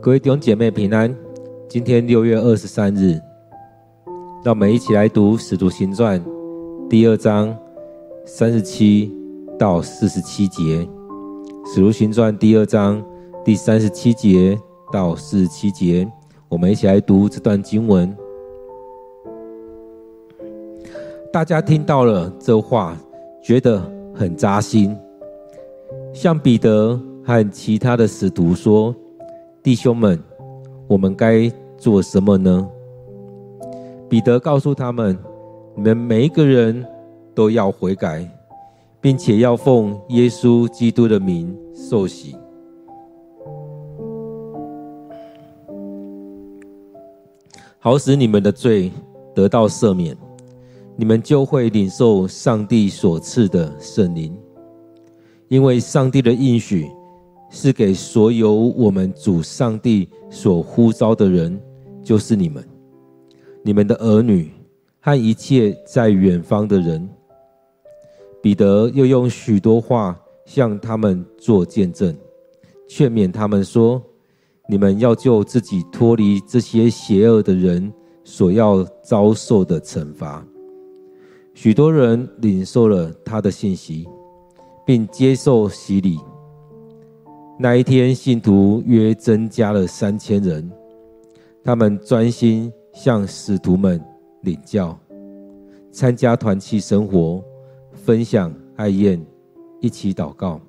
各位弟兄姐妹平安。今天六月二十三日，让我们一起来读《使徒行传》第二章三十七到四十七节。《使徒行传》第二章第三十七节到四十七节，我们一起来读这段经文。大家听到了这话，觉得很扎心，向彼得和其他的使徒说：“弟兄们。”我们该做什么呢？彼得告诉他们：“你们每一个人都要悔改，并且要奉耶稣基督的名受洗，好使你们的罪得到赦免，你们就会领受上帝所赐的圣灵，因为上帝的应许。”是给所有我们主上帝所呼召的人，就是你们、你们的儿女和一切在远方的人。彼得又用许多话向他们做见证，劝勉他们说：“你们要救自己脱离这些邪恶的人所要遭受的惩罚。”许多人领受了他的信息，并接受洗礼。那一天，信徒约增加了三千人。他们专心向使徒们领教，参加团契生活，分享爱宴，一起祷告。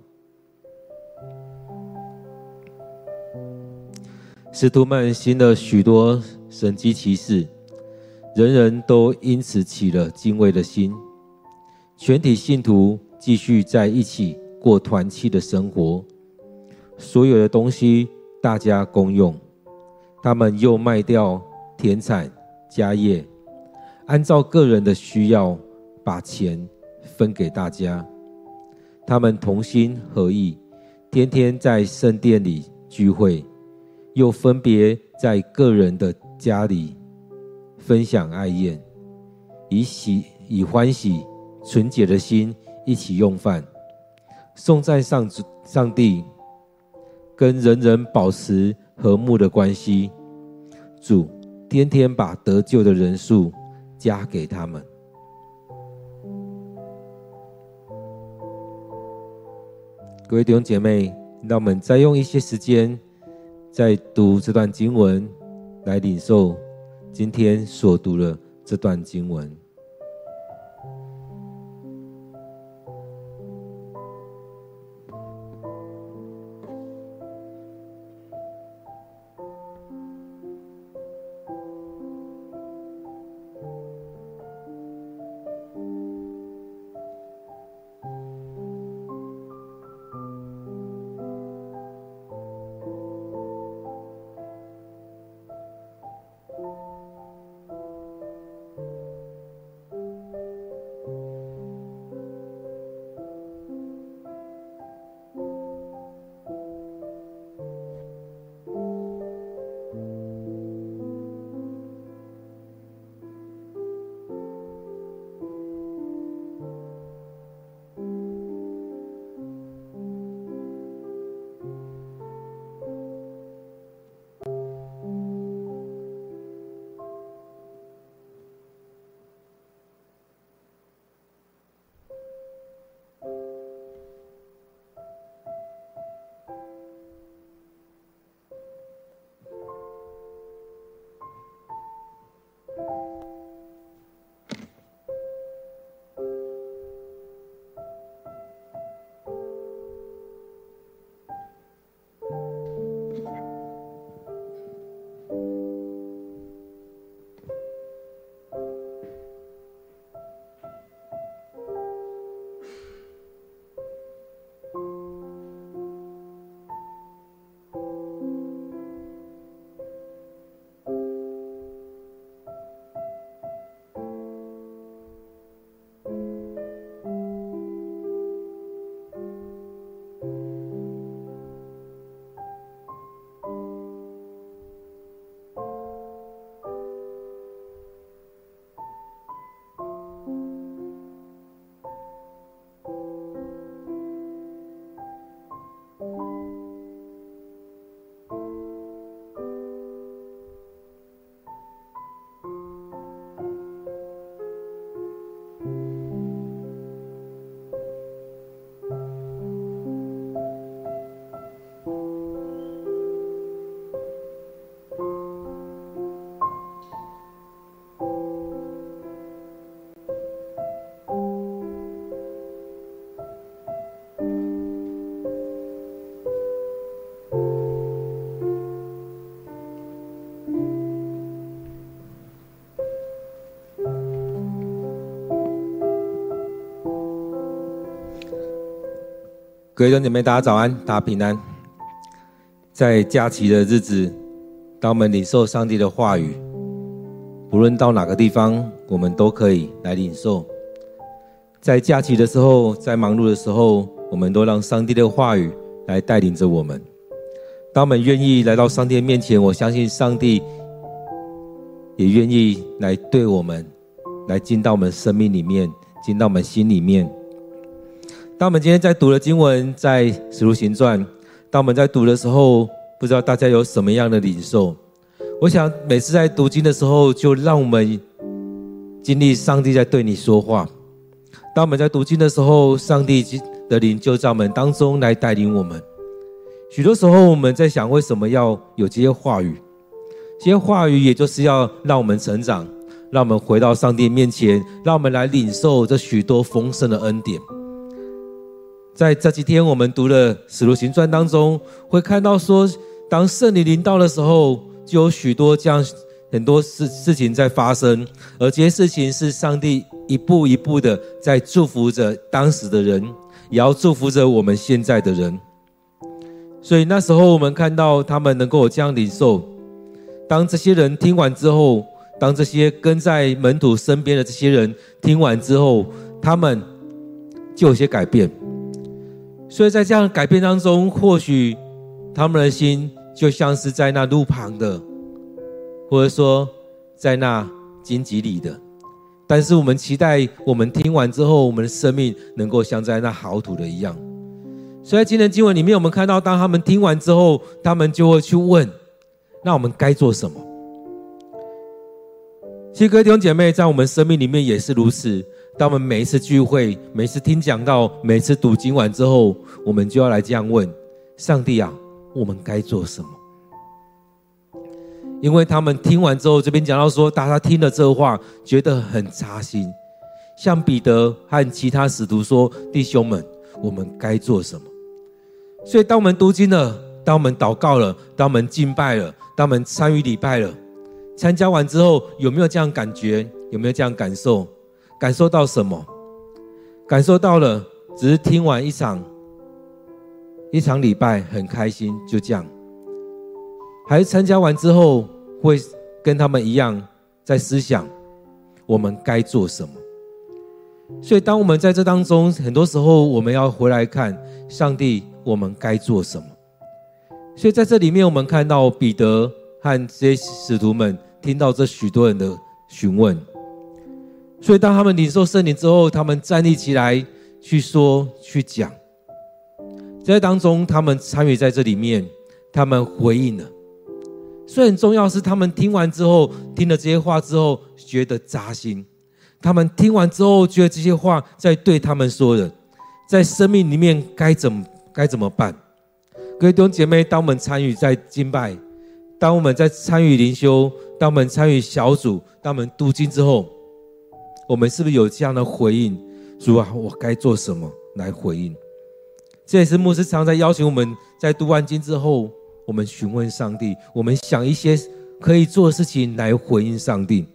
使徒们行了许多神迹奇事，人人都因此起了敬畏的心。全体信徒继续在一起过团契的生活。所有的东西大家公用，他们又卖掉田产家业，按照个人的需要把钱分给大家。他们同心合意，天天在圣殿里聚会，又分别在个人的家里分享爱宴，以喜以欢喜纯洁的心一起用饭，颂赞上主上帝。跟人人保持和睦的关系，主天天把得救的人数加给他们。各位弟兄姐妹，让我们再用一些时间，再读这段经文，来领受今天所读的这段经文。各位弟兄姐妹，大家早安，大家平安。在假期的日子，当我们领受上帝的话语，无论到哪个地方，我们都可以来领受。在假期的时候，在忙碌的时候，我们都让上帝的话语来带领着我们。当我们愿意来到上帝面前，我相信上帝也愿意来对我们，来进到我们生命里面，进到我们心里面。当我们今天在读的经文，在《使徒行传》，当我们在读的时候，不知道大家有什么样的领受？我想每次在读经的时候，就让我们经历上帝在对你说话。当我们在读经的时候，上帝的灵就在我们当中来带领我们。许多时候，我们在想，为什么要有这些话语？这些话语也就是要让我们成长，让我们回到上帝面前，让我们来领受这许多丰盛的恩典。在这几天，我们读的《使徒行传》当中，会看到说，当圣灵临到的时候，就有许多这样很多事事情在发生，而这些事情是上帝一步一步的在祝福着当时的人，也要祝福着我们现在的人。所以那时候，我们看到他们能够有这样领受。当这些人听完之后，当这些跟在门徒身边的这些人听完之后，他们就有些改变。所以在这样改变当中，或许他们的心就像是在那路旁的，或者说在那荆棘里的。但是我们期待，我们听完之后，我们的生命能够像在那好土的一样。所以在今天经文里面，我们看到，当他们听完之后，他们就会去问：那我们该做什么？其实各位弟兄姐妹，在我们生命里面也是如此。当我们每一次聚会、每次听讲到、每次读经完之后，我们就要来这样问：上帝啊，我们该做什么？因为他们听完之后，这边讲到说，大家听了这话，觉得很扎心。像彼得和其他使徒说：“弟兄们，我们该做什么？”所以，当我们读经了，当我们祷告了，当我们敬拜了，当我们参与礼拜了，参加完之后，有没有这样感觉？有没有这样感受？感受到什么？感受到了，只是听完一场一场礼拜，很开心，就这样。还是参加完之后，会跟他们一样，在思想我们该做什么？所以，当我们在这当中，很多时候我们要回来看上帝，我们该做什么？所以，在这里面，我们看到彼得和这些使徒们听到这许多人的询问。所以，当他们领受圣灵之后，他们站立起来去说、去讲。在当中，他们参与在这里面，他们回应了。所以很重要是，他们听完之后，听了这些话之后，觉得扎心。他们听完之后，觉得这些话在对他们说的，在生命里面该怎么该怎么办？各位弟兄姐妹，当我们参与在敬拜，当我们在参与灵修，当我们参与小组，当我们读经之后。我们是不是有这样的回应？主啊，我该做什么来回应？这也是牧师常在邀请我们在读完经之后，我们询问上帝，我们想一些可以做的事情来回应上帝。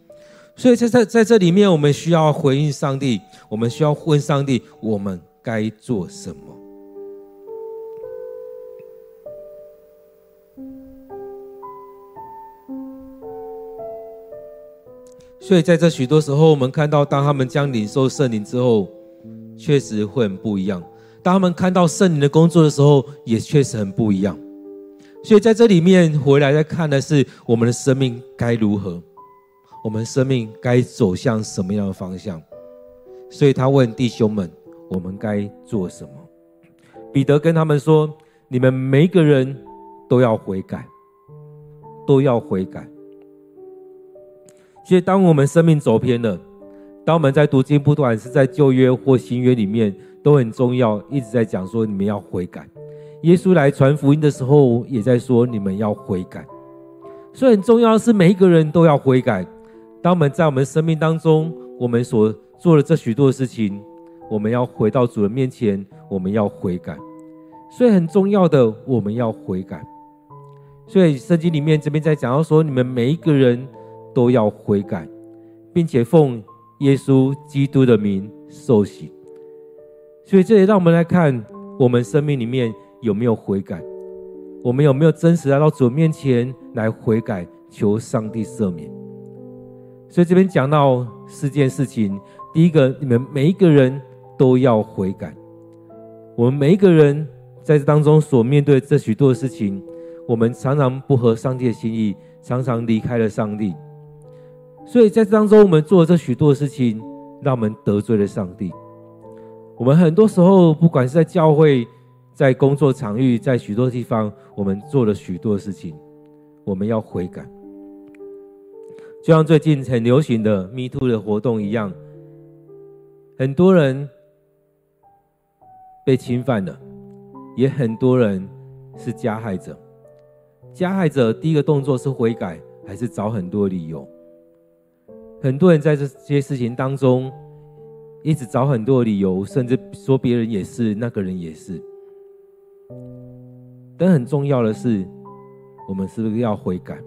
所以在在在这里面，我们需要回应上帝，我们需要问上帝，我们该做什么？所以在这许多时候，我们看到，当他们将领受圣灵之后，确实会很不一样；当他们看到圣灵的工作的时候，也确实很不一样。所以在这里面回来再看的是，我们的生命该如何，我们生命该走向什么样的方向。所以他问弟兄们：“我们该做什么？”彼得跟他们说：“你们每一个人都要悔改，都要悔改。”所以，当我们生命走偏了，当我们在读经，不管是在旧约或新约里面，都很重要，一直在讲说你们要悔改。耶稣来传福音的时候，也在说你们要悔改。所以，很重要的是每一个人都要悔改。当我们在我们生命当中，我们所做的这许多的事情，我们要回到主人面前，我们要悔改。所以，很重要的，我们要悔改。所以，圣经里面这边在讲到说，你们每一个人。都要悔改，并且奉耶稣基督的名受洗。所以这也让我们来看，我们生命里面有没有悔改？我们有没有真实来到主面前来悔改，求上帝赦免？所以这边讲到四件事情，第一个，你们每一个人都要悔改。我们每一个人在这当中所面对这许多的事情，我们常常不合上帝的心意，常常离开了上帝。所以在这当中，我们做了这许多的事情，让我们得罪了上帝。我们很多时候，不管是在教会、在工作场域、在许多地方，我们做了许多事情，我们要悔改。就像最近很流行的 “Me Too” 的活动一样，很多人被侵犯了，也很多人是加害者。加害者第一个动作是悔改，还是找很多理由？很多人在这些事情当中，一直找很多理由，甚至说别人也是，那个人也是。但很重要的是，我们是不是要悔改？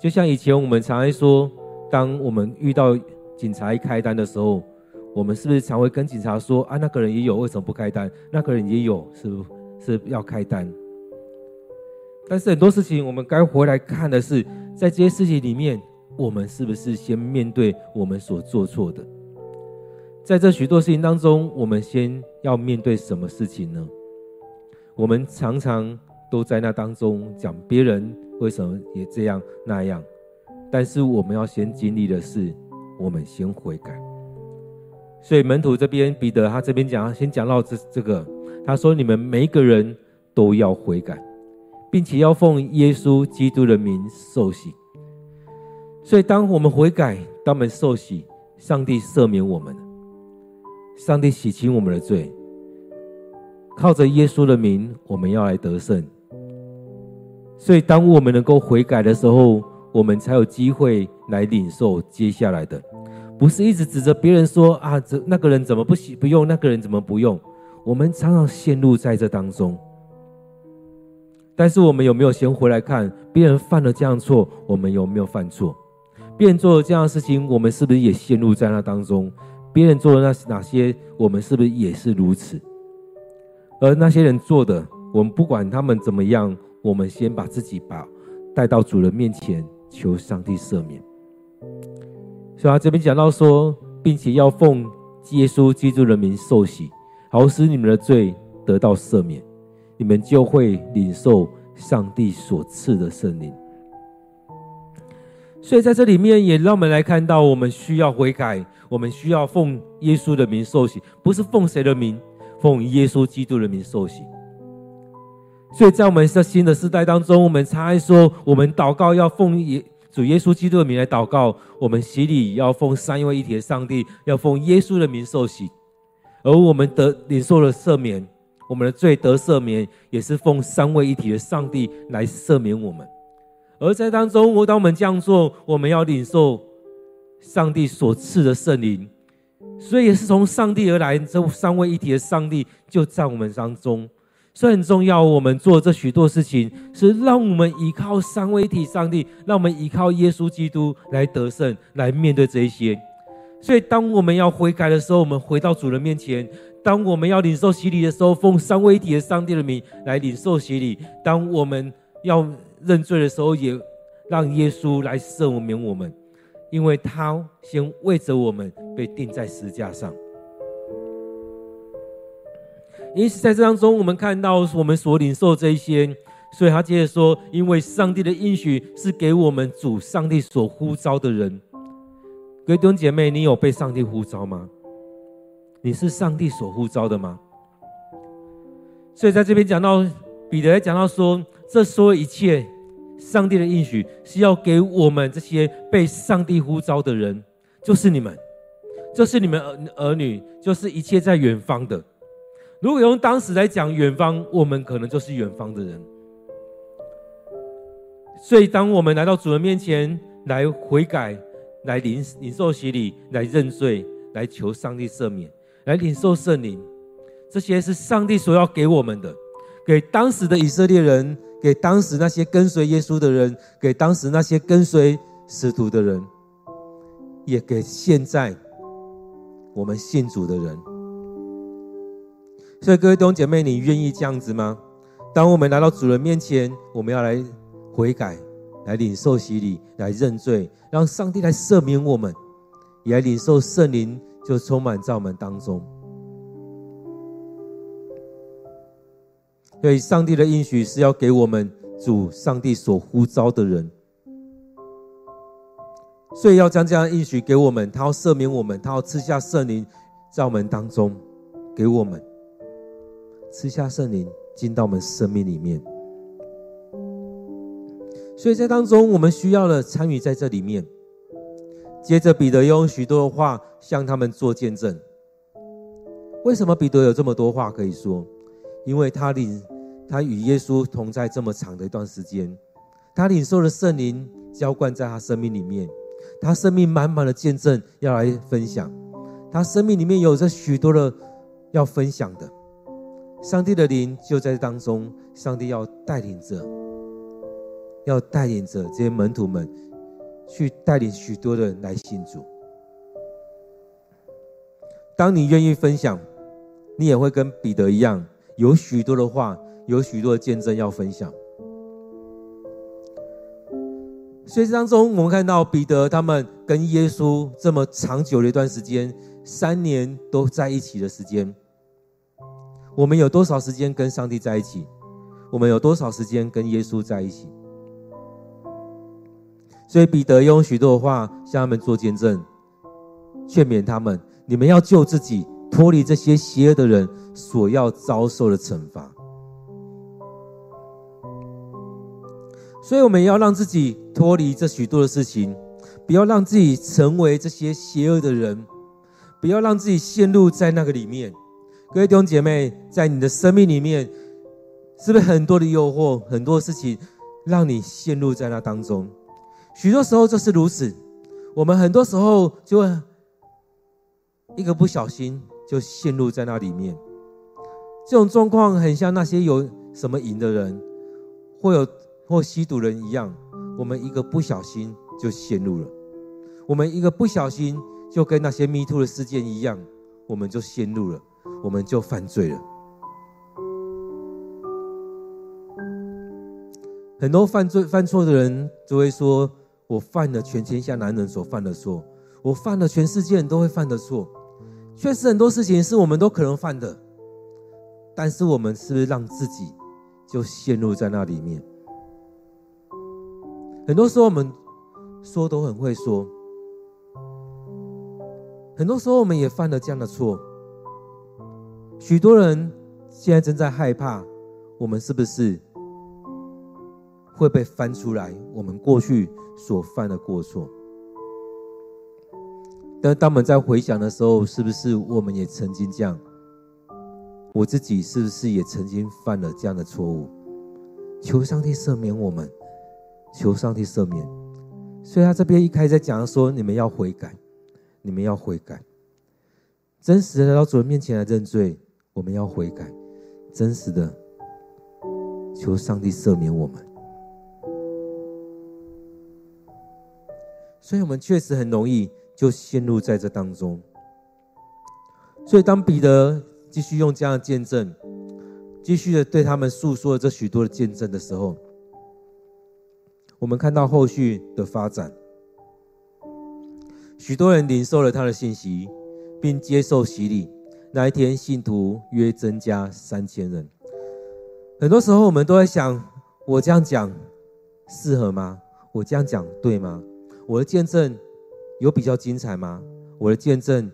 就像以前我们常常说，当我们遇到警察一开单的时候，我们是不是常会跟警察说：“啊，那个人也有，为什么不开单？那个人也有，是不是要开单？”但是很多事情，我们该回来看的是，在这些事情里面。我们是不是先面对我们所做错的？在这许多事情当中，我们先要面对什么事情呢？我们常常都在那当中讲别人为什么也这样那样，但是我们要先经历的是，我们先悔改。所以门徒这边彼得他这边讲，先讲到这这个，他说：你们每一个人都要悔改，并且要奉耶稣基督的名受洗。所以，当我们悔改，当我们受洗，上帝赦免我们，上帝洗清我们的罪。靠着耶稣的名，我们要来得胜。所以，当我们能够悔改的时候，我们才有机会来领受接下来的，不是一直指着别人说啊，这那个人怎么不行不用，那个人怎么不用？我们常常陷入在这当中。但是，我们有没有先回来看别人犯了这样错，我们有没有犯错？别人做了这样的事情，我们是不是也陷入在那当中？别人做了那哪些，我们是不是也是如此？而那些人做的，我们不管他们怎么样，我们先把自己把带到主人面前，求上帝赦免。所以他这边讲到说，并且要奉耶稣基督的名受洗，好使你们的罪得到赦免，你们就会领受上帝所赐的圣灵。所以在这里面也让我们来看到，我们需要悔改，我们需要奉耶稣的名受洗，不是奉谁的名，奉耶稣基督的名受洗。所以在我们这新的时代当中，我们常爱说，我们祷告要奉耶主耶稣基督的名来祷告，我们洗礼要奉三位一体的上帝，要奉耶稣的名受洗，而我们得领受了赦免，我们的罪得赦免，也是奉三位一体的上帝来赦免我们。而在当中，我当我们这样做，我们要领受上帝所赐的圣灵，所以也是从上帝而来。这三位一体的上帝就在我们当中，所以很重要。我们做这许多事情，是让我们依靠三位一体上帝，让我们依靠耶稣基督来得胜，来面对这一些。所以，当我们要悔改的时候，我们回到主人面前；当我们要领受洗礼的时候，奉三位一体的上帝的名来领受洗礼；当我们要认罪的时候，也让耶稣来赦免我们，因为他先为着我们被钉在十架上。因此，在这当中，我们看到我们所领受这一些，所以他接着说：“因为上帝的应许是给我们主上帝所呼召的人。”各位弟兄姐妹，你有被上帝呼召吗？你是上帝所呼召的吗？所以在这边讲到彼得讲到说。这所有一切，上帝的应许是要给我们这些被上帝呼召的人，就是你们，就是你们儿儿女，就是一切在远方的。如果用当时来讲，远方，我们可能就是远方的人。所以，当我们来到主人面前来悔改、来领领受洗礼、来认罪、来求上帝赦免、来领受圣灵，这些是上帝所要给我们的，给当时的以色列人。给当时那些跟随耶稣的人，给当时那些跟随使徒的人，也给现在我们信主的人。所以各位弟兄姐妹，你愿意这样子吗？当我们来到主人面前，我们要来悔改，来领受洗礼，来认罪，让上帝来赦免我们，也来领受圣灵就充满在我们当中。所以，上帝的应许是要给我们主上帝所呼召的人，所以要将这样的应许给我们，他要赦免我们，他要赐下圣灵在我们当中，给我们赐下圣灵。进到我们生命里面，所以在当中，我们需要的参与在这里面。接着，彼得用许多的话向他们做见证。为什么彼得有这么多话可以说？因为他领他与耶稣同在这么长的一段时间，他领受了圣灵浇灌在他生命里面，他生命满满的见证要来分享，他生命里面有着许多的要分享的。上帝的灵就在当中，上帝要带领着，要带领着这些门徒们，去带领许多的人来信主。当你愿意分享，你也会跟彼得一样，有许多的话，有许多的见证要分享。所以当中，我们看到彼得他们跟耶稣这么长久的一段时间，三年都在一起的时间。我们有多少时间跟上帝在一起？我们有多少时间跟耶稣在一起？所以彼得用许多的话向他们做见证，劝勉他们：你们要救自己，脱离这些邪恶的人所要遭受的惩罚。所以我们要让自己脱离这许多的事情，不要让自己成为这些邪恶的人，不要让自己陷入在那个里面。各位弟兄姐妹，在你的生命里面，是不是很多的诱惑，很多事情让你陷入在那当中？许多时候就是如此，我们很多时候就会一个不小心就陷入在那里面。这种状况很像那些有什么瘾的人，会有或吸毒人一样，我们一个不小心就陷入了，我们一个不小心就跟那些 Me Too 的事件一样，我们就陷入了。我们就犯罪了。很多犯罪犯错的人就会说：“我犯了全天下男人所犯的错，我犯了全世界人都会犯的错。”确实，很多事情是我们都可能犯的，但是我们是不是让自己就陷入在那里面？很多时候我们说都很会说，很多时候我们也犯了这样的错。许多人现在正在害怕，我们是不是会被翻出来？我们过去所犯的过错。但当我们在回想的时候，是不是我们也曾经这样？我自己是不是也曾经犯了这样的错误？求上帝赦免我们，求上帝赦免。所以他这边一开始在讲说：你们要悔改，你们要悔改，真实的来到主人面前来认罪。我们要悔改，真实的求上帝赦免我们。所以，我们确实很容易就陷入在这当中。所以，当彼得继续用这样的见证，继续的对他们诉说这许多的见证的时候，我们看到后续的发展，许多人领受了他的信息，并接受洗礼。那一天，信徒约增加三千人。很多时候，我们都在想：我这样讲适合吗？我这样讲对吗？我的见证有比较精彩吗？我的见证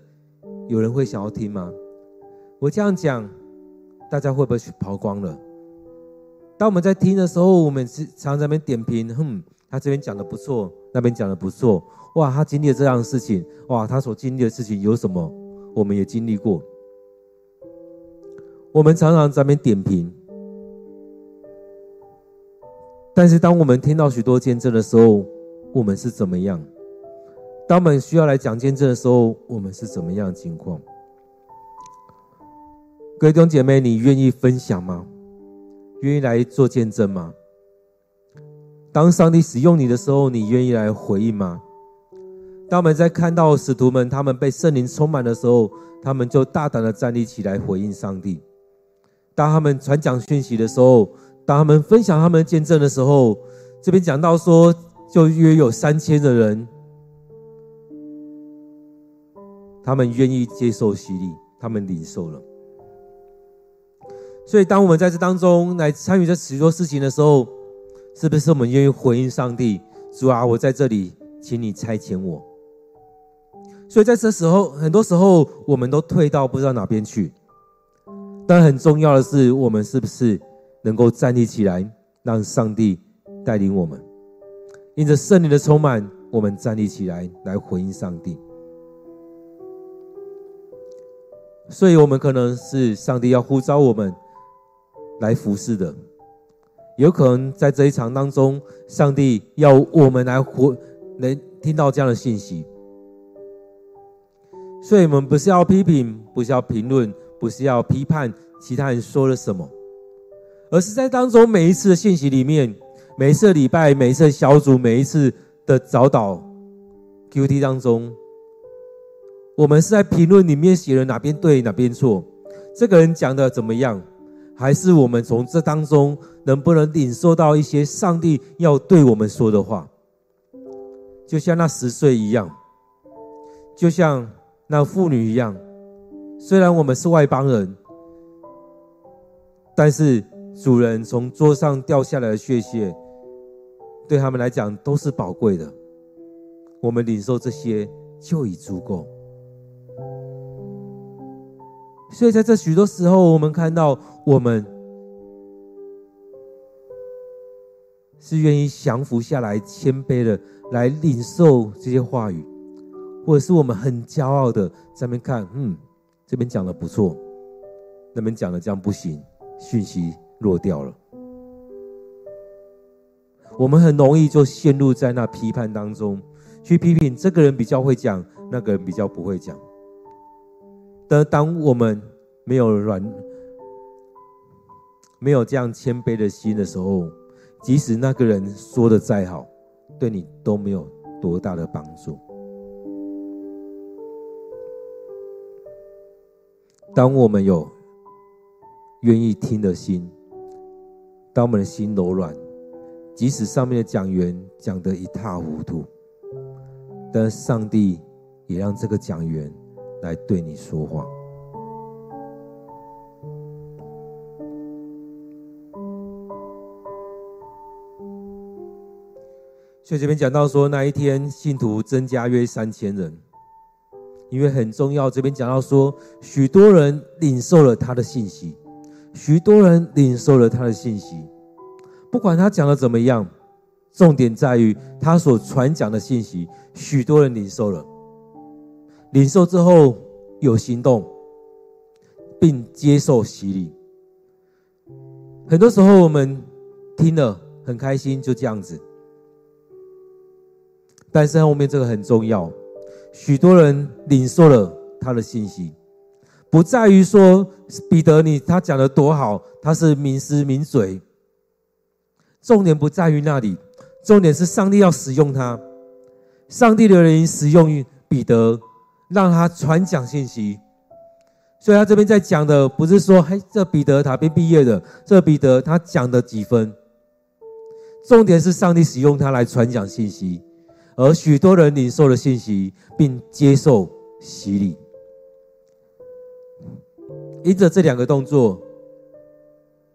有人会想要听吗？我这样讲，大家会不会去跑光了？当我们在听的时候，我们是常常在那边点评：哼，他这边讲的不错，那边讲的不错。哇，他经历了这样的事情，哇，他所经历的事情有什么？我们也经历过。我们常常在那边点评，但是当我们听到许多见证的时候，我们是怎么样？当我们需要来讲见证的时候，我们是怎么样情况？各位弟兄姐妹，你愿意分享吗？愿意来做见证吗？当上帝使用你的时候，你愿意来回应吗？当我们在看到使徒们他们被圣灵充满的时候，他们就大胆的站立起来回应上帝。当他们传讲讯息的时候，当他们分享他们见证的时候，这边讲到说，就约有三千的人，他们愿意接受洗礼，他们领受了。所以，当我们在这当中来参与这许多事情的时候，是不是我们愿意回应上帝？主啊，我在这里，请你差遣我。所以，在这时候，很多时候我们都退到不知道哪边去。但很重要的是，我们是不是能够站立起来，让上帝带领我们？因着圣灵的充满，我们站立起来，来回应上帝。所以，我们可能是上帝要呼召我们来服侍的，有可能在这一场当中，上帝要我们来活，能听到这样的信息。所以，我们不是要批评，不是要评论。不是要批判其他人说了什么，而是在当中每一次的信息里面，每一次礼拜，每一次小组，每一次的早祷 QT 当中，我们是在评论里面写了哪边对哪边错，这个人讲的怎么样，还是我们从这当中能不能领受到一些上帝要对我们说的话？就像那十岁一样，就像那妇女一样。虽然我们是外邦人，但是主人从桌上掉下来的血屑，对他们来讲都是宝贵的。我们领受这些就已足够。所以在这许多时候，我们看到我们是愿意降服下来、谦卑的来领受这些话语，或者是我们很骄傲的在那边看，嗯。这边讲的不错，那边讲的这样不行，讯息落掉了。我们很容易就陷入在那批判当中，去批评这个人比较会讲，那个人比较不会讲。但当我们没有软，没有这样谦卑的心的时候，即使那个人说的再好，对你都没有多大的帮助。当我们有愿意听的心，当我们的心柔软，即使上面的讲员讲得一塌糊涂，但上帝也让这个讲员来对你说话。所以这边讲到说，那一天信徒增加约三千人。因为很重要，这边讲到说，许多人领受了他的信息，许多人领受了他的信息，不管他讲的怎么样，重点在于他所传讲的信息，许多人领受了，领受之后有行动，并接受洗礼。很多时候我们听了很开心，就这样子，但是后面这个很重要。许多人领受了他的信息，不在于说彼得你他讲的多好，他是名师名嘴。重点不在于那里，重点是上帝要使用他，上帝的人使用彼得，让他传讲信息。所以他这边在讲的不是说，嘿，这彼得他边毕业的，这彼得他讲的几分。重点是上帝使用他来传讲信息。而许多人领受了信息，并接受洗礼。因着这两个动作，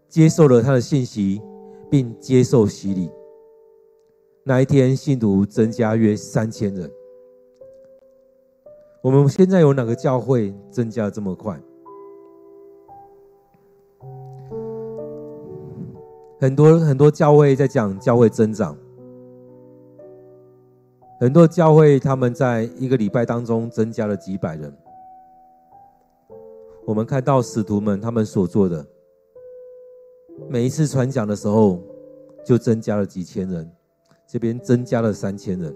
接受了他的信息，并接受洗礼。那一天，信徒增加约三千人。我们现在有哪个教会增加这么快？很多很多教会在讲教会增长。很多教会，他们在一个礼拜当中增加了几百人。我们看到使徒们他们所做的，每一次传讲的时候，就增加了几千人，这边增加了三千人。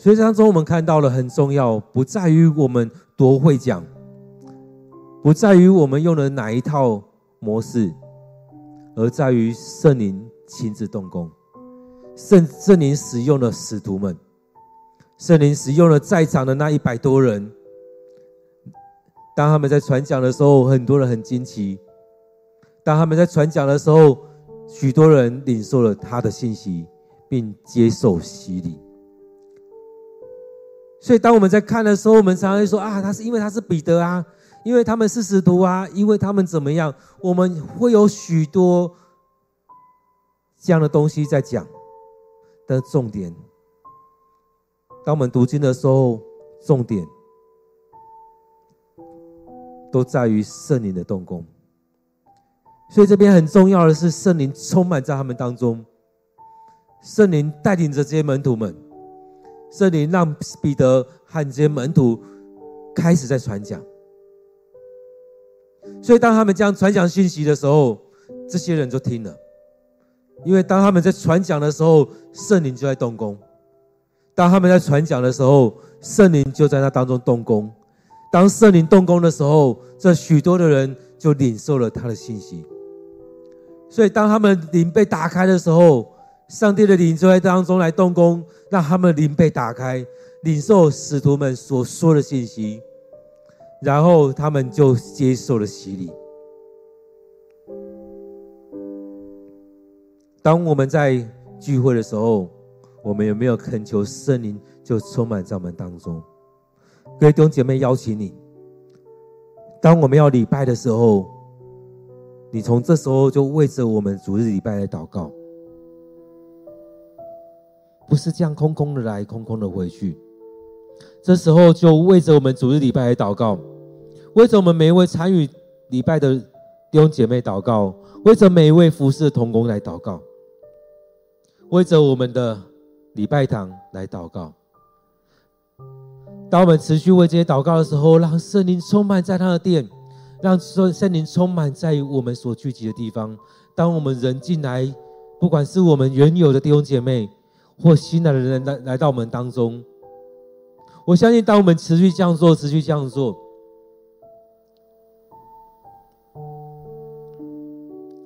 所以当中我们看到了很重要，不在于我们多会讲，不在于我们用了哪一套模式，而在于圣灵亲自动工。圣圣灵使用了使徒们，圣灵使用了在场的那一百多人，当他们在传讲的时候，很多人很惊奇；当他们在传讲的时候，许多人领受了他的信息，并接受洗礼。所以，当我们在看的时候，我们常常会说：“啊，他是因为他是彼得啊，因为他们是使徒啊，因为他们怎么样？”我们会有许多这样的东西在讲的重点。当我们读经的时候，重点都在于圣灵的动工。所以这边很重要的是，圣灵充满在他们当中，圣灵带领着这些门徒们，圣灵让彼得和这些门徒开始在传讲。所以当他们这样传讲信息的时候，这些人就听了，因为当他们在传讲的时候，圣灵就在动工。当他们在传讲的时候，圣灵就在那当中动工。当圣灵动工的时候，这许多的人就领受了他的信息。所以，当他们灵被打开的时候，上帝的灵就在当中来动工，让他们灵被打开，领受使徒们所说的信息，然后他们就接受了洗礼。当我们在聚会的时候，我们有没有恳求圣灵就充满在我们当中？各位弟兄姐妹，邀请你，当我们要礼拜的时候，你从这时候就为着我们主日礼拜来祷告，不是这样空空的来，空空的回去。这时候就为着我们主日礼拜来祷告，为着我们每一位参与礼拜的弟兄姐妹祷告，为着每一位服侍的同工来祷告，为着我们的。礼拜堂来祷告。当我们持续为这些祷告的时候，让圣灵充满在他的殿，让圣圣灵充满在我们所聚集的地方。当我们人进来，不管是我们原有的弟兄姐妹，或新来的人来来到我们当中，我相信，当我们持续这样做，持续这样做，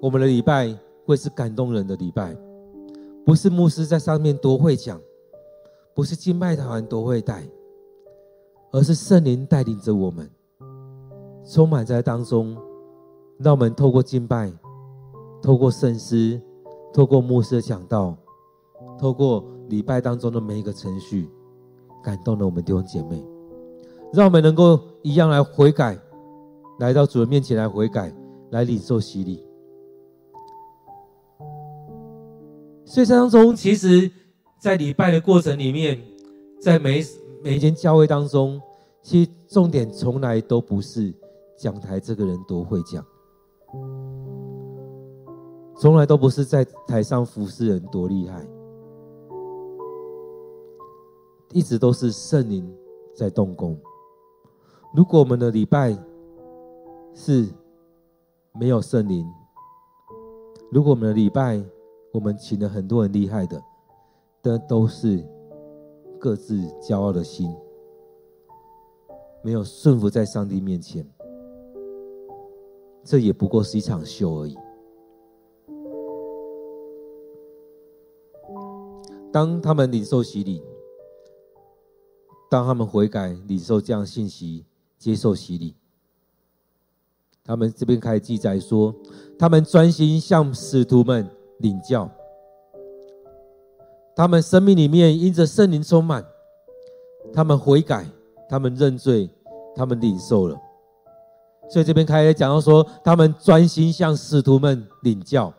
我们的礼拜会是感动人的礼拜。不是牧师在上面多会讲，不是敬拜团多会带，而是圣灵带领着我们，充满在当中，让我们透过敬拜，透过圣诗，透过牧师的讲道，透过礼拜当中的每一个程序，感动了我们弟兄姐妹，让我们能够一样来悔改，来到主人面前来悔改，来领受洗礼。所以，当中其实，在礼拜的过程里面，在每每一间教会当中，其实重点从来都不是讲台这个人多会讲，从来都不是在台上服侍人多厉害，一直都是圣灵在动工。如果我们的礼拜是没有圣灵，如果我们的礼拜，我们请了很多人厉害的，但都是各自骄傲的心，没有顺服在上帝面前。这也不过是一场秀而已。当他们领受洗礼，当他们悔改、领受这样信息、接受洗礼，他们这边开始记载说，他们专心向使徒们。领教，他们生命里面因着圣灵充满，他们悔改，他们认罪，他们领受了。所以这边开始讲到说，他们专心向使徒们领教，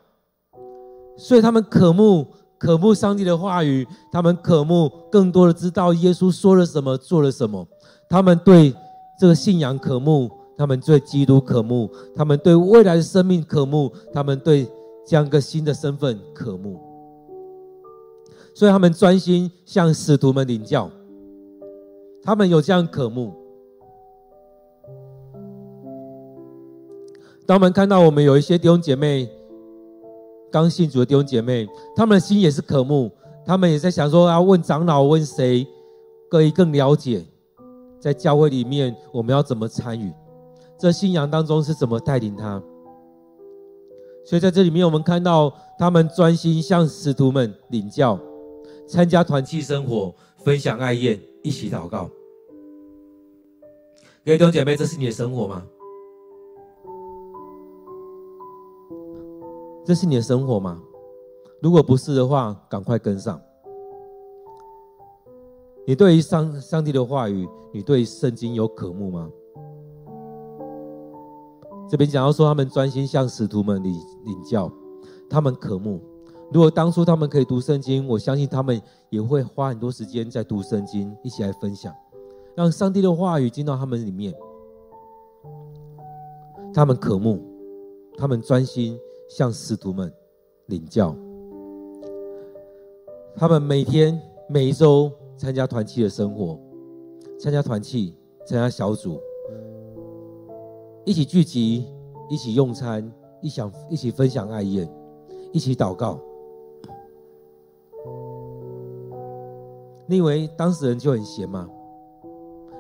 所以他们渴慕渴慕上帝的话语，他们渴慕更多的知道耶稣说了什么，做了什么。他们对这个信仰渴慕，他们对基督渴慕，他们对未来的生命渴慕，他们对。这样一个新的身份渴慕，所以他们专心向使徒们领教。他们有这样渴慕。当我们看到我们有一些弟兄姐妹刚信主的弟兄姐妹，他们的心也是渴慕，他们也在想说要问长老，问谁可以更了解，在教会里面我们要怎么参与，这信仰当中是怎么带领他。所以在这里面，我们看到他们专心向使徒们领教，参加团契生活，分享爱宴，一起祷告。各位弟兄姐妹，这是你的生活吗？这是你的生活吗？如果不是的话，赶快跟上。你对于上上帝的话语，你对圣经有渴慕吗？这边讲到说，他们专心向使徒们领领教，他们渴慕。如果当初他们可以读圣经，我相信他们也会花很多时间在读圣经，一起来分享，让上帝的话语进到他们里面。他们渴慕，他们专心向使徒们领教，他们每天每一周。参加团契的生活，参加团契，参加小组，一起聚集，一起用餐，一起一起分享爱宴，一起祷告。你以为当事人就很闲吗？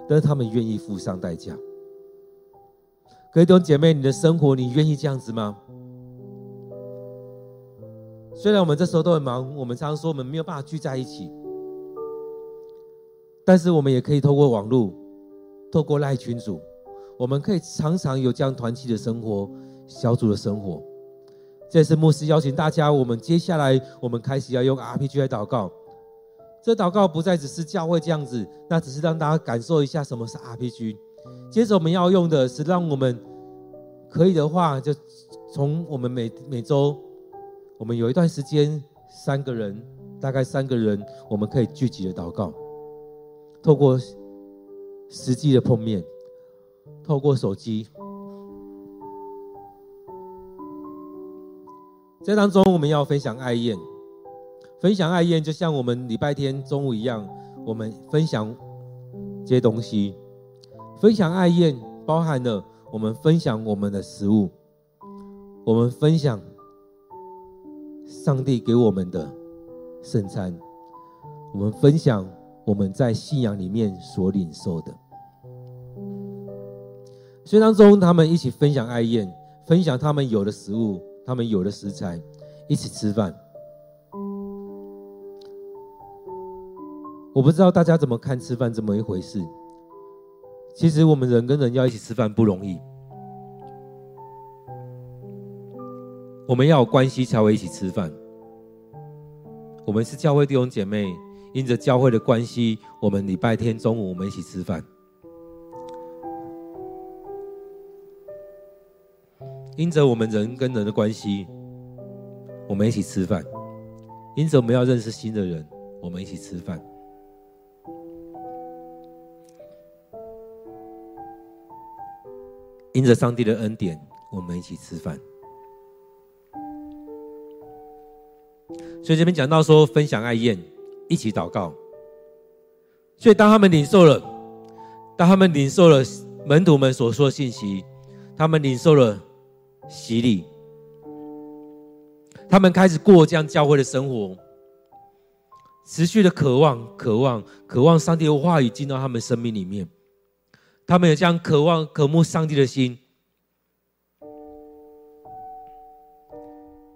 但是他们愿意付上代价。各位弟兄姐妹，你的生活你愿意这样子吗？虽然我们这时候都很忙，我们常常说我们没有办法聚在一起。但是我们也可以透过网络，透过赖群组，我们可以常常有这样团体的生活、小组的生活。这次牧师邀请大家，我们接下来我们开始要用 RPG 来祷告。这祷告不再只是教会这样子，那只是让大家感受一下什么是 RPG。接着我们要用的是，让我们可以的话，就从我们每每周，我们有一段时间，三个人，大概三个人，我们可以聚集的祷告。透过实际的碰面，透过手机，在当中我们要分享爱宴，分享爱宴就像我们礼拜天中午一样，我们分享这些东西。分享爱宴包含了我们分享我们的食物，我们分享上帝给我们的圣餐，我们分享。我们在信仰里面所领受的，所以当中他们一起分享爱宴，分享他们有的食物，他们有的食材，一起吃饭。我不知道大家怎么看吃饭这么一回事。其实我们人跟人要一起吃饭不容易，我们要有关系才会一起吃饭。我们是教会弟兄姐妹。因着教会的关系，我们礼拜天中午我们一起吃饭。因着我们人跟人的关系，我们一起吃饭。因着我们要认识新的人，我们一起吃饭。因着上帝的恩典，我们一起吃饭。所以这边讲到说，分享爱宴。一起祷告，所以当他们领受了，当他们领受了门徒们所说的信息，他们领受了洗礼，他们开始过这样教会的生活，持续的渴望、渴望、渴望上帝的话语进到他们生命里面，他们有这样渴望、渴慕上帝的心。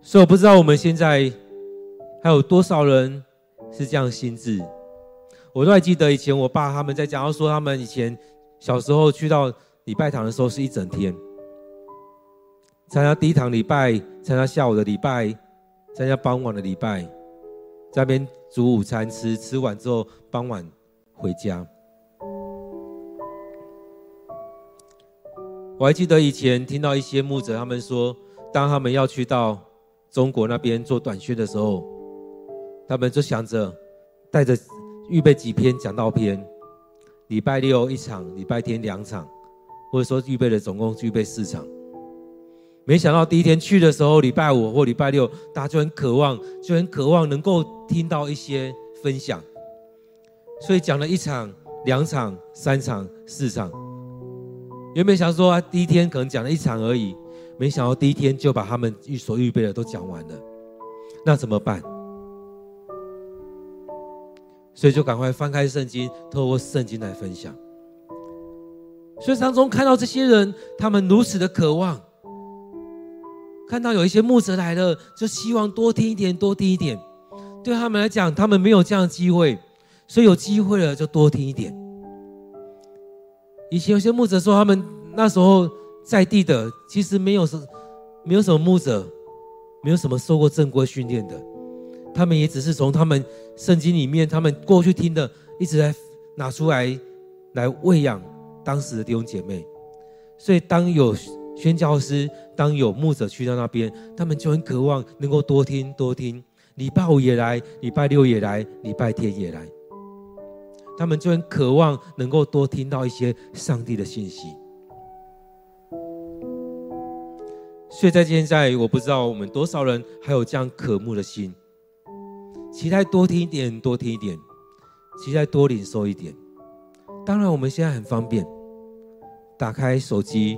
所以我不知道我们现在还有多少人。是这样心智，我都还记得以前我爸他们在讲到说，他们以前小时候去到礼拜堂的时候是一整天，参加第一堂礼拜，参加下午的礼拜，参加傍晚的礼拜，在那边煮午餐吃，吃完之后傍晚回家。我还记得以前听到一些牧者他们说，当他们要去到中国那边做短宣的时候。他们就想着带着预备几篇讲道篇，礼拜六一场，礼拜天两场，或者说预备了总共预备四场。没想到第一天去的时候，礼拜五或礼拜六，大家就很渴望，就很渴望能够听到一些分享，所以讲了一场、两场、三场、四场。原本想说第一天可能讲了一场而已，没想到第一天就把他们预所预备的都讲完了，那怎么办？所以就赶快翻开圣经，透过圣经来分享。所以当中看到这些人，他们如此的渴望，看到有一些牧者来了，就希望多听一点，多听一点。对他们来讲，他们没有这样的机会，所以有机会了就多听一点。以前有些牧者说，他们那时候在地的，其实没有什，没有什么牧者，没有什么受过正规训练的，他们也只是从他们圣经里面，他们过去听的，一直在拿出来来喂养当时的弟兄姐妹。所以，当有宣教师，当有牧者去到那边，他们就很渴望能够多听多听，礼拜五也来，礼拜六也来，礼拜天也来。他们就很渴望能够多听到一些上帝的信息，所以在现在，我不知道我们多少人还有这样渴慕的心，期待多听一点，多听一点，期待多领受一点。当然，我们现在很方便，打开手机，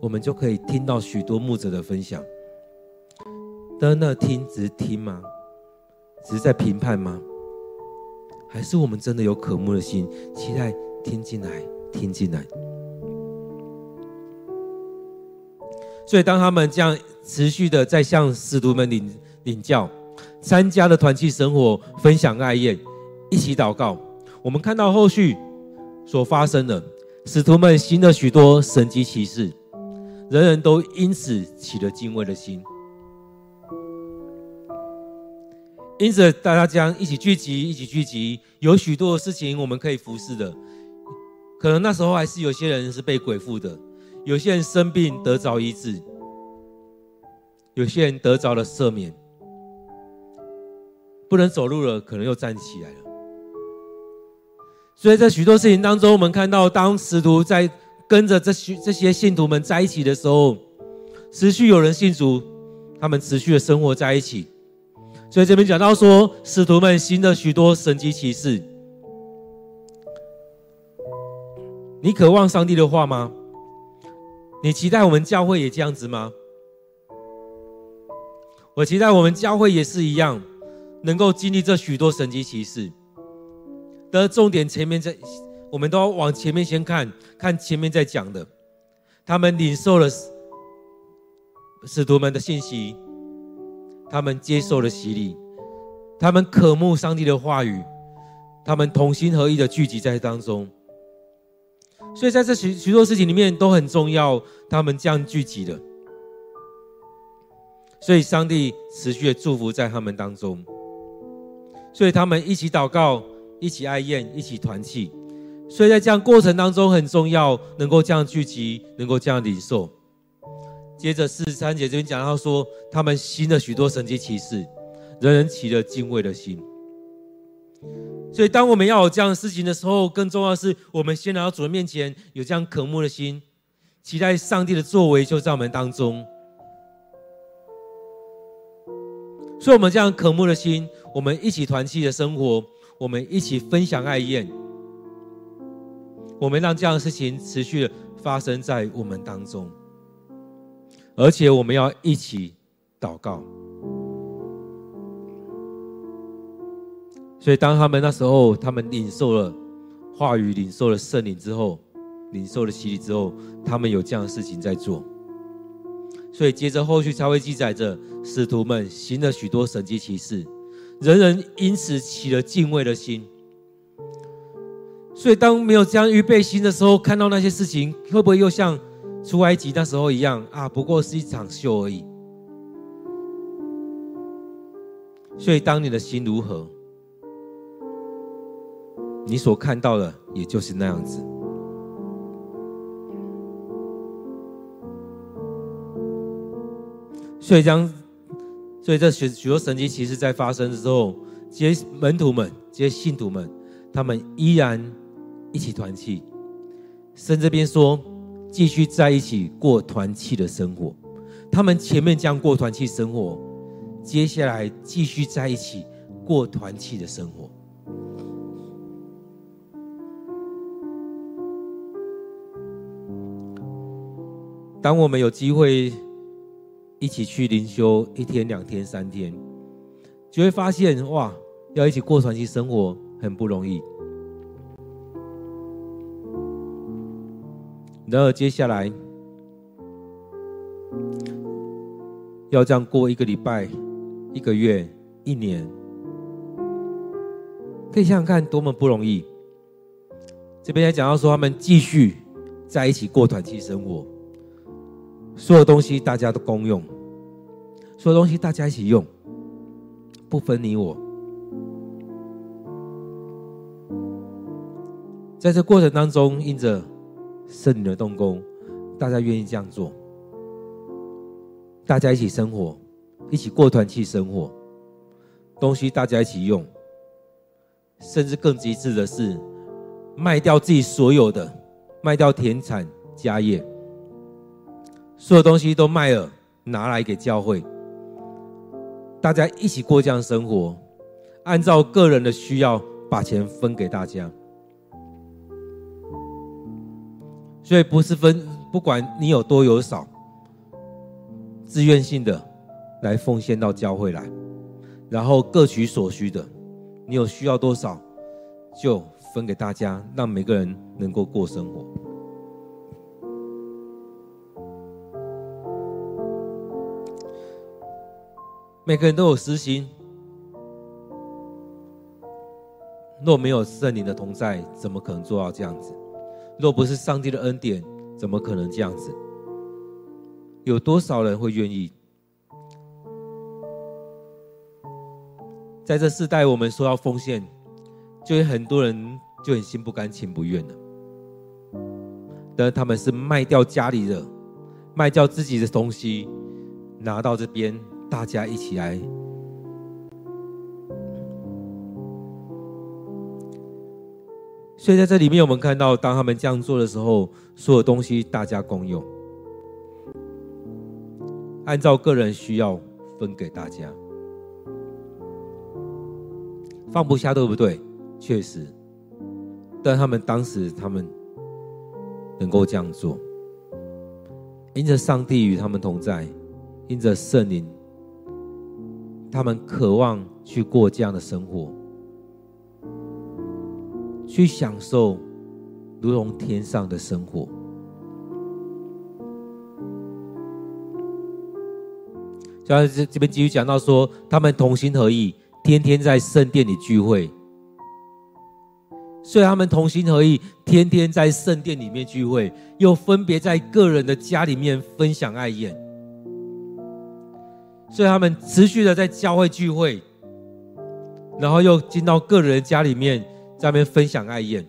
我们就可以听到许多牧者的分享。但那听只是听吗？只是在评判吗？还是我们真的有渴慕的心，期待听进来，听进来。所以，当他们这样持续的在向使徒们领领教，参加了团契生活，分享爱宴，一起祷告，我们看到后续所发生的，使徒们行了许多神迹奇事，人人都因此起了敬畏的心。因此，大家将一起聚集，一起聚集，有许多事情我们可以服侍的。可能那时候还是有些人是被鬼附的，有些人生病得着医治，有些人得着了赦免，不能走路了，可能又站起来了。所以在许多事情当中，我们看到，当使徒在跟着这些这些信徒们在一起的时候，持续有人信主，他们持续的生活在一起。所以这边讲到说，使徒们行了许多神迹奇事。你渴望上帝的话吗？你期待我们教会也这样子吗？我期待我们教会也是一样，能够经历这许多神迹奇事。的重点前面在，我们都要往前面先看，看前面在讲的，他们领受了使徒们的信息。他们接受了洗礼，他们渴慕上帝的话语，他们同心合意的聚集在当中。所以在这许许多事情里面都很重要，他们这样聚集的。所以上帝持续的祝福在他们当中。所以他们一起祷告，一起爱宴，一起团契。所以在这样过程当中很重要，能够这样聚集，能够这样领受。接着四十三节这边讲到说，他们行了许多神迹奇事，人人起了敬畏的心。所以，当我们要有这样的事情的时候，更重要是，我们先来到主人面前，有这样渴慕的心，期待上帝的作为就在我们当中。所以，我们这样渴慕的心，我们一起团契的生活，我们一起分享爱宴，我们让这样的事情持续的发生在我们当中。而且我们要一起祷告，所以当他们那时候，他们领受了话语，领受了圣灵之后，领受了洗礼之后，他们有这样的事情在做。所以接着后续才会记载着，使徒们行了许多神迹奇事，人人因此起了敬畏的心。所以当没有这样预备心的时候，看到那些事情，会不会又像？出埃及那时候一样啊，不过是一场秀而已。所以，当你的心如何，你所看到的也就是那样子。所以，将所以这许许多神迹奇事在发生的时候，这些门徒们、这些信徒们，他们依然一起团契。神这边说。继续在一起过团契的生活，他们前面这样过团契生活，接下来继续在一起过团契的生活。当我们有机会一起去灵修一天、两天、三天，就会发现哇，要一起过团契生活很不容易。然后接下来要这样过一个礼拜、一个月、一年，可以想想看多么不容易。这边也讲到说，他们继续在一起过团契生活，所有东西大家都公用，所有东西大家一起用，不分你我。在这过程当中，因着圣灵的动工，大家愿意这样做，大家一起生活，一起过团契生活，东西大家一起用，甚至更极致的是，卖掉自己所有的。卖掉田产家业，所有东西都卖了，拿来给教会，大家一起过这样生活，按照个人的需要把钱分给大家。所以不是分，不管你有多有少，自愿性的来奉献到教会来，然后各取所需的，你有需要多少就。分给大家，让每个人能够过生活。每个人都有私心，若没有圣灵的同在，怎么可能做到这样子？若不是上帝的恩典，怎么可能这样子？有多少人会愿意？在这世代，我们说要奉献。就有很多人就很心不甘情不愿的，但他们是卖掉家里的，卖掉自己的东西，拿到这边，大家一起来。所以在这里面，我们看到，当他们这样做的时候，所有东西大家共用，按照个人需要分给大家，放不下，对不对？确实，但他们当时他们能够这样做，因着上帝与他们同在，因着圣灵，他们渴望去过这样的生活，去享受如同天上的生活。像这这边继续讲到说，他们同心合意，天天在圣殿里聚会。所以他们同心合意，天天在圣殿里面聚会，又分别在个人的家里面分享爱宴。所以他们持续的在教会聚会，然后又进到个人家里面，在那边分享爱宴，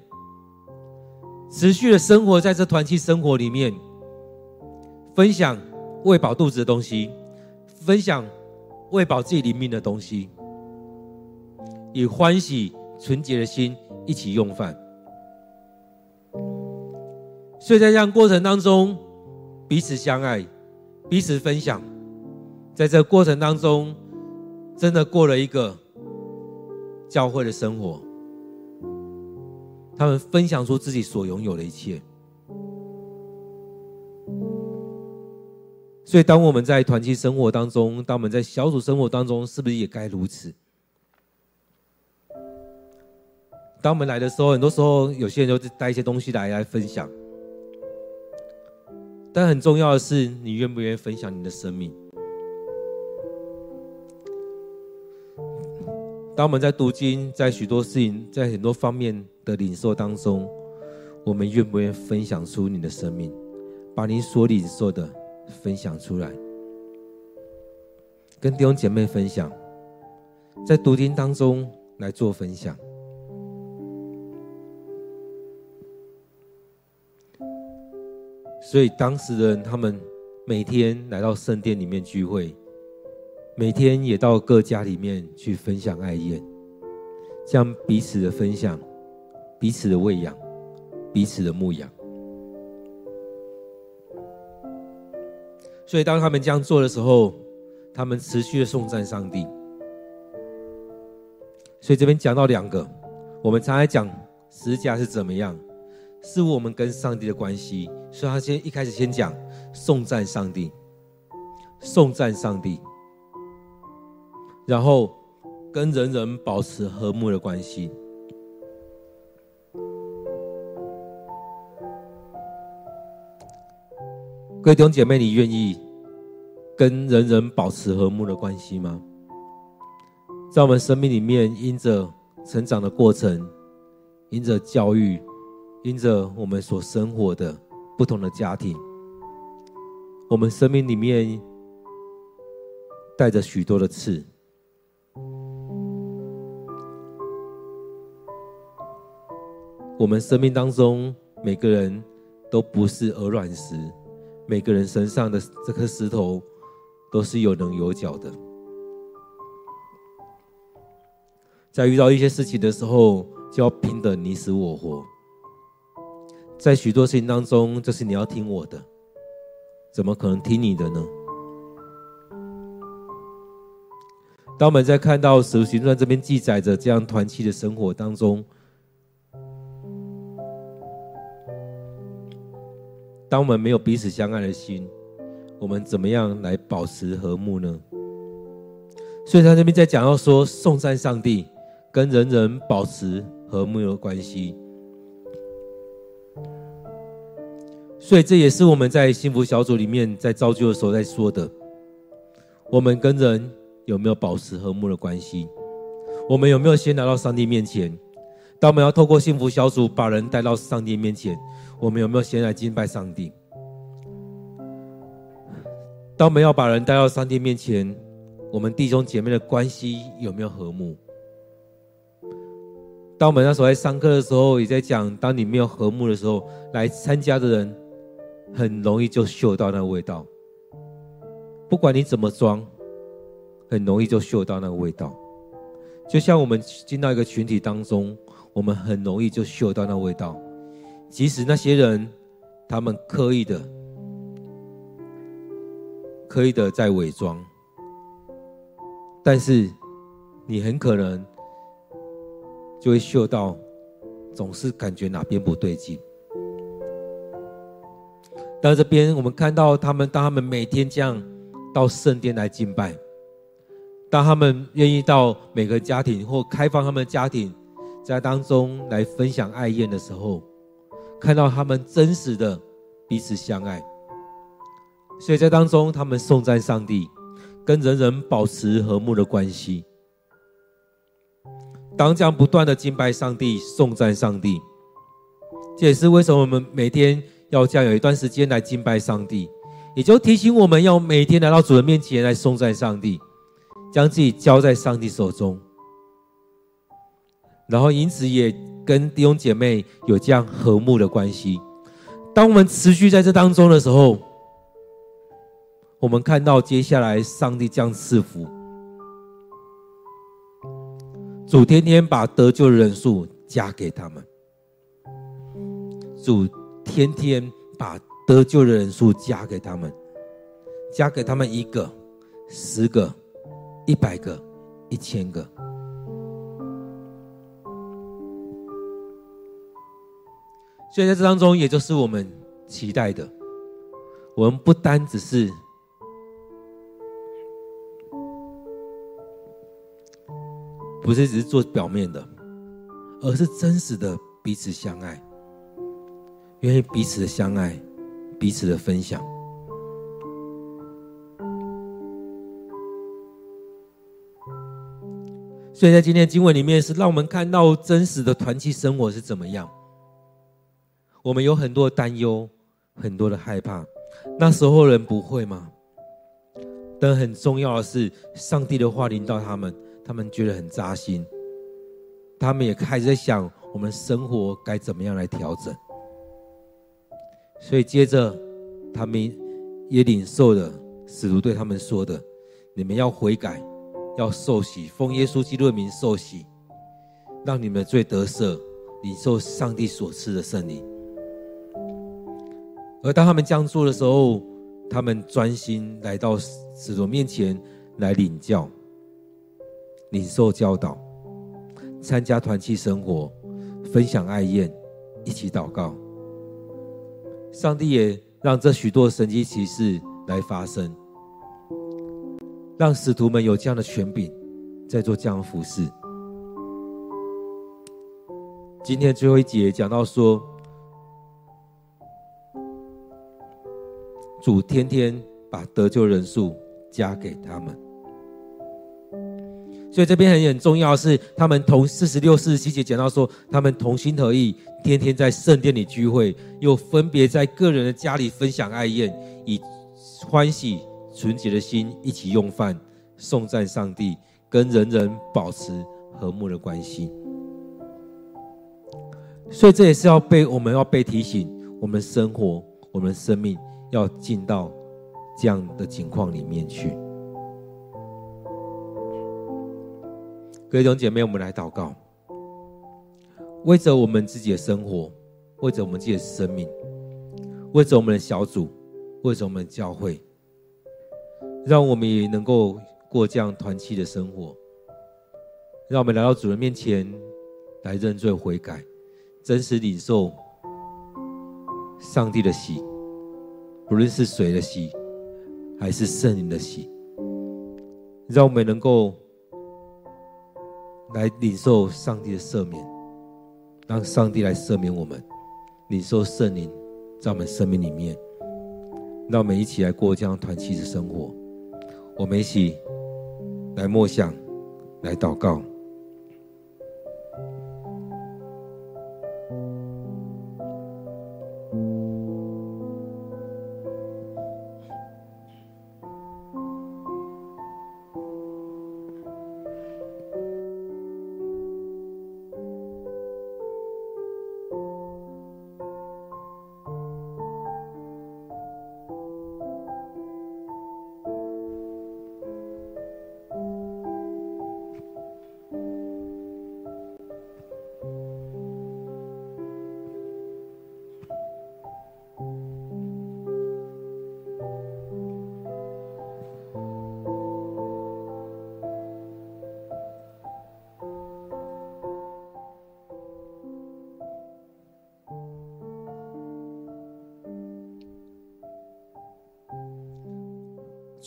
持续的生活在这团契生活里面，分享喂饱肚子的东西，分享喂饱自己灵命的东西，以欢喜纯洁的心。一起用饭，所以在这样过程当中，彼此相爱，彼此分享，在这过程当中，真的过了一个教会的生活。他们分享出自己所拥有的一切。所以，当我们在团契生活当中，当我们在小组生活当中，是不是也该如此？当我们来的时候，很多时候有些人就带一些东西来来分享，但很重要的是，你愿不愿意分享你的生命？当我们在读经，在许多事情，在很多方面的领受当中，我们愿不愿意分享出你的生命，把你所领受的分享出来，跟弟兄姐妹分享，在读经当中来做分享。所以当时的人，他们每天来到圣殿里面聚会，每天也到各家里面去分享爱宴，将彼此的分享，彼此的喂养，彼此的牧养。所以当他们这样做的时候，他们持续的颂赞上帝。所以这边讲到两个，我们常来讲十家是怎么样。是我们跟上帝的关系，所以他先一开始先讲颂赞上帝，颂赞上帝，然后跟人人保持和睦的关系。各位弟兄姐妹，你愿意跟人人保持和睦的关系吗？在我们生命里面，因着成长的过程，因着教育。因着我们所生活的不同的家庭，我们生命里面带着许多的刺。我们生命当中每个人都不是鹅卵石，每个人身上的这颗石头都是有棱有角的。在遇到一些事情的时候，就要拼得你死我活。在许多事情当中，就是你要听我的，怎么可能听你的呢？当我们在看到《使徒行传》这边记载着这样团契的生活当中，当我们没有彼此相爱的心，我们怎么样来保持和睦呢？所以他这边在讲到说，颂赞上帝，跟人人保持和睦的关系。所以这也是我们在幸福小组里面在造就的时候在说的，我们跟人有没有保持和睦的关系？我们有没有先来到上帝面前？当我们要透过幸福小组把人带到上帝面前。我们有没有先来敬拜上帝？当我们要把人带到上帝面前，我们弟兄姐妹的关系有没有和睦？当我们那时候在上课的时候，也在讲，当你没有和睦的时候，来参加的人很容易就嗅到那个味道。不管你怎么装，很容易就嗅到那个味道。就像我们进到一个群体当中，我们很容易就嗅到那个味道。即使那些人，他们刻意的、刻意的在伪装，但是你很可能就会嗅到，总是感觉哪边不对劲。到这边，我们看到他们，当他们每天这样到圣殿来敬拜，当他们愿意到每个家庭或开放他们家庭，在当中来分享爱宴的时候。看到他们真实的彼此相爱，所以在当中，他们颂赞上帝，跟人人保持和睦的关系。当这样不断的敬拜上帝、颂赞上帝，这也是为什么我们每天要这样有一段时间来敬拜上帝，也就提醒我们要每天来到主的面前来颂赞上帝，将自己交在上帝手中，然后因此也。跟弟兄姐妹有这样和睦的关系。当我们持续在这当中的时候，我们看到接下来上帝将赐福，主天天把得救的人数加给他们，主天天把得救的人数加给他们，加给他们一个、十个、一百个、一千个。所以在这当中，也就是我们期待的，我们不单只是不是只是做表面的，而是真实的彼此相爱，愿意彼此的相爱，彼此的分享。所以在今天的经文里面，是让我们看到真实的团契生活是怎么样。我们有很多的担忧，很多的害怕。那时候人不会吗？但很重要的是，上帝的话临到他们，他们觉得很扎心。他们也开始在想，我们生活该怎么样来调整。所以接着，他们也领受了使徒对他们说的：“你们要悔改，要受洗，奉耶稣基督的名受洗，让你们罪得赦，领受上帝所赐的圣灵。”而当他们这样做的时候，他们专心来到使徒面前来领教、领受教导、参加团契生活、分享爱宴、一起祷告。上帝也让这许多神迹奇事来发生，让使徒们有这样的权柄，在做这样的服事。今天最后一节讲到说。主天天把得救人数加给他们，所以这边很很重要是，他们同四十六、四十七节讲到说，他们同心合意，天天在圣殿里聚会，又分别在个人的家里分享爱宴，以欢喜纯洁的心一起用饭，颂赞上帝，跟人人保持和睦的关系。所以这也是要被我们要被提醒，我们生活、我们生命要进到这样的情况里面去。各位弟兄姐妹，我们来祷告，为着我们自己的生活，为着我们自己的生命，为着我们的小组，为着我们的教会，让我们也能够过这样团契的生活。让我们来到主人面前来认罪悔改，真实领受上帝的喜，不论是水的喜，还是圣灵的喜，让我们能够。来领受上帝的赦免，让上帝来赦免我们，领受圣灵在我们生命里面，让我们一起来过这样团契的生活。我们一起来默想，来祷告。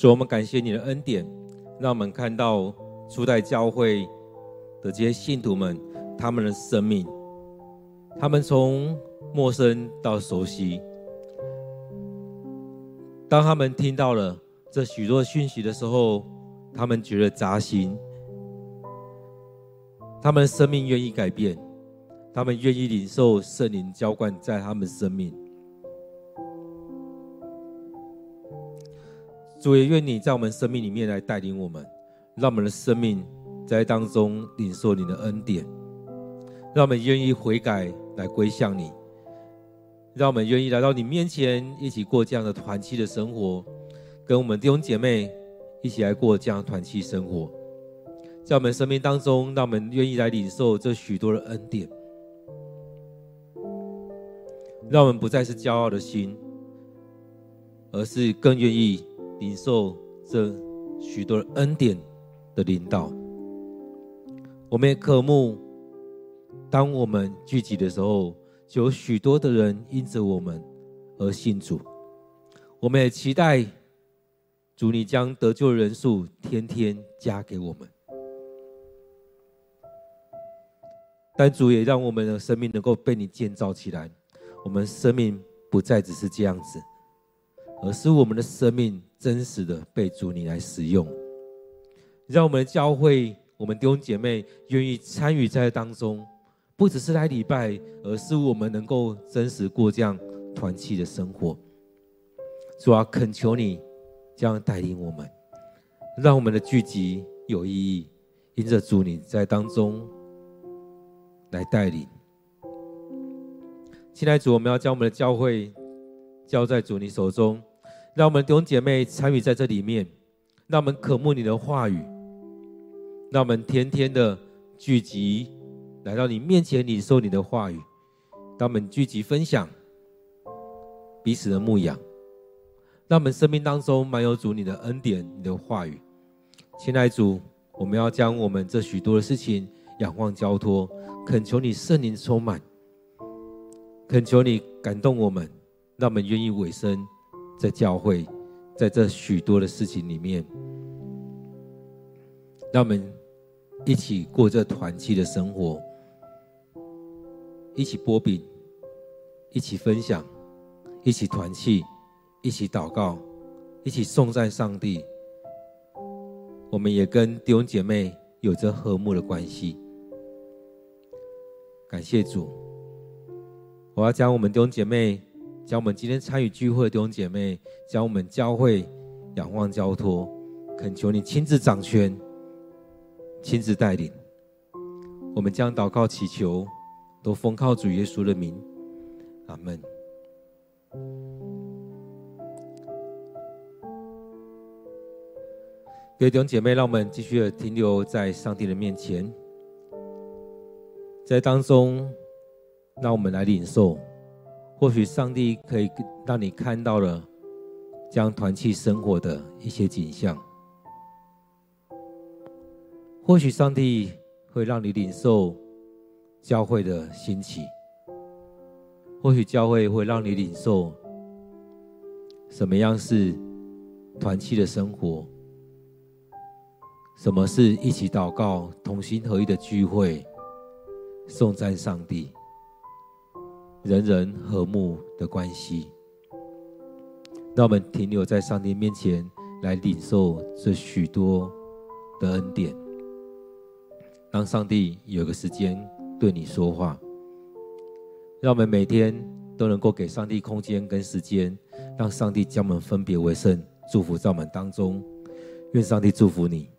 主，我们感谢你的恩典，让我们看到初代教会的这些信徒们，他们的生命，他们从陌生到熟悉。当他们听到了这许多讯息的时候，他们觉得扎心，他们的生命愿意改变，他们愿意领受圣灵浇灌在他们生命。主也愿你在我们生命里面来带领我们，让我们的生命在当中领受你的恩典，让我们愿意悔改来归向你，让我们愿意来到你面前一起过这样的团契的生活，跟我们弟兄姐妹一起来过这样的团契生活，在我们生命当中，让我们愿意来领受这许多的恩典，让我们不再是骄傲的心，而是更愿意。领受这许多恩典的领导，我们也渴慕，当我们聚集的时候，就有许多的人因着我们而信主。我们也期待主，你将得救人数天天加给我们。但主也让我们的生命能够被你建造起来，我们生命不再只是这样子，而是我们的生命。真实的被主你来使用，让我们的教会，我们弟兄姐妹愿意参与在当中，不只是来礼拜，而是我们能够真实过这样团契的生活。主啊，恳求你这样带领我们，让我们的聚集有意义，因着主你在当中来带领。亲爱主，我们要将我们的教会交在主你手中。让我们弟兄姐妹参与在这里面，让我们渴慕你的话语，让我们天天的聚集来到你面前，领受你的话语。让我们聚集分享彼此的牧养，让我们生命当中满有主你的恩典、你的话语。亲爱主，我们要将我们这许多的事情仰望交托，恳求你圣灵充满，恳求你感动我们，让我们愿意委身。在教会，在这许多的事情里面，让我们一起过这团契的生活，一起擘饼，一起分享，一起团契，一起祷告，一起颂赞上帝。我们也跟弟兄姐妹有着和睦的关系。感谢主，我要将我们弟兄姐妹，将我们今天参与聚会的弟兄姐妹，将我们教会仰望交托，恳求你亲自掌权，亲自带领。我们将祷告祈求，都奉靠主耶稣的名，阿门。各位弟兄姐妹，让我们继续的停留在上帝的面前，在当中，让我们来领受。或许上帝可以让你看到了将团契生活的一些景象，或许上帝会让你领受教会的兴起，或许教会会让你领受什么样是团契的生活。什么是一起祷告、同心合一的聚会、颂赞上帝、人人和睦的关系？让我们停留在上帝面前，来领受这许多的恩典。让上帝有个时间对你说话。让我们每天都能够给上帝空间跟时间，让上帝将我们分别为圣，祝福在我们当中。愿上帝祝福你。